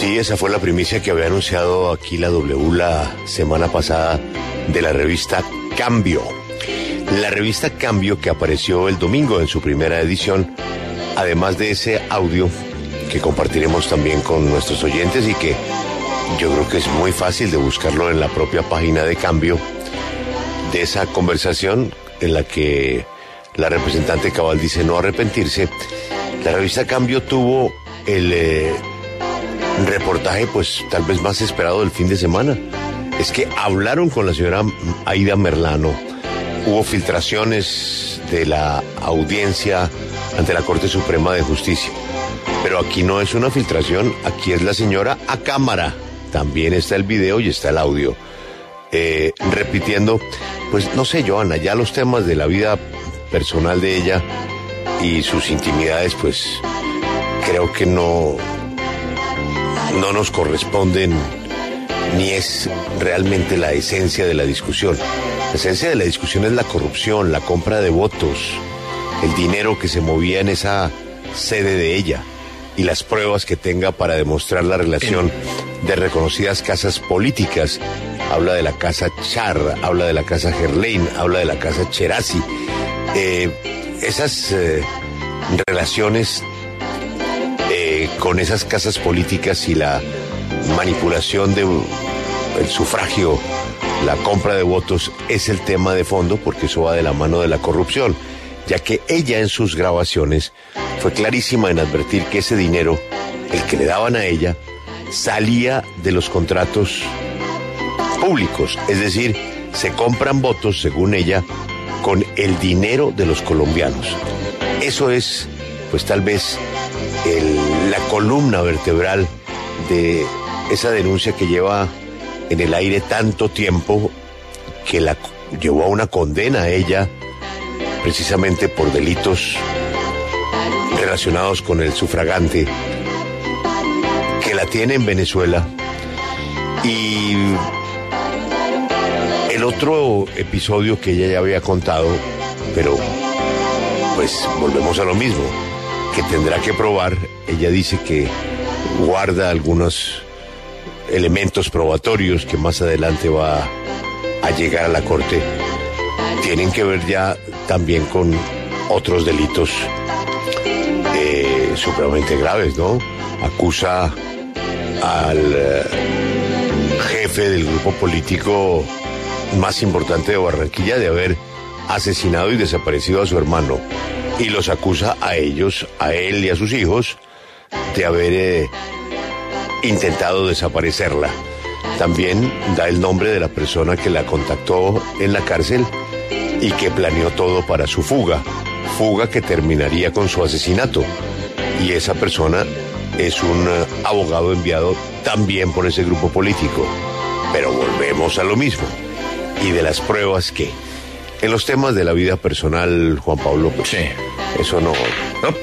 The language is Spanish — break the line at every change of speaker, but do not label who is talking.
Sí, esa fue la primicia que había anunciado aquí la W la semana pasada de la revista Cambio. La revista Cambio que apareció el domingo en su primera edición, además de ese audio que compartiremos también con nuestros oyentes y que yo creo que es muy fácil de buscarlo en la propia página de Cambio, de esa conversación en la que la representante Cabal dice no arrepentirse. La revista Cambio tuvo el eh, reportaje pues tal vez más esperado del fin de semana. Es que hablaron con la señora Aida Merlano. Hubo filtraciones de la audiencia ante la Corte Suprema de Justicia. Pero aquí no es una filtración, aquí es la señora a cámara. También está el video y está el audio. Eh, repitiendo, pues no sé, Joana, ya los temas de la vida personal de ella y sus intimidades, pues creo que no, no nos corresponden ni es realmente la esencia de la discusión. La esencia de la discusión es la corrupción, la compra de votos, el dinero que se movía en esa sede de ella y las pruebas que tenga para demostrar la relación de reconocidas casas políticas. Habla de la casa Char, habla de la casa Gerlain, habla de la casa Cherasi. Eh, esas eh, relaciones eh, con esas casas políticas y la manipulación del sufragio, la compra de votos es el tema de fondo porque eso va de la mano de la corrupción, ya que ella en sus grabaciones fue clarísima en advertir que ese dinero, el que le daban a ella, salía de los contratos públicos, es decir, se compran votos, según ella, con el dinero de los colombianos. Eso es, pues tal vez, la columna vertebral de esa denuncia que lleva en el aire tanto tiempo, que la llevó a una condena a ella, precisamente por delitos relacionados con el sufragante, que la tiene en Venezuela. Y el otro episodio que ella ya había contado, pero pues volvemos a lo mismo, tendrá que probar, ella dice que guarda algunos elementos probatorios que más adelante va a llegar a la corte, tienen que ver ya también con otros delitos eh, supremamente graves, ¿no? Acusa al eh, jefe del grupo político más importante de Barranquilla de haber asesinado y desaparecido a su hermano y los acusa a ellos, a él y a sus hijos, de haber eh, intentado desaparecerla. También da el nombre de la persona que la contactó en la cárcel y que planeó todo para su fuga, fuga que terminaría con su asesinato. Y esa persona es un eh, abogado enviado también por ese grupo político. Pero volvemos a lo mismo. Y de las pruebas que en los temas de la vida personal, Juan Pablo, pues,
Sí.
eso no,
No,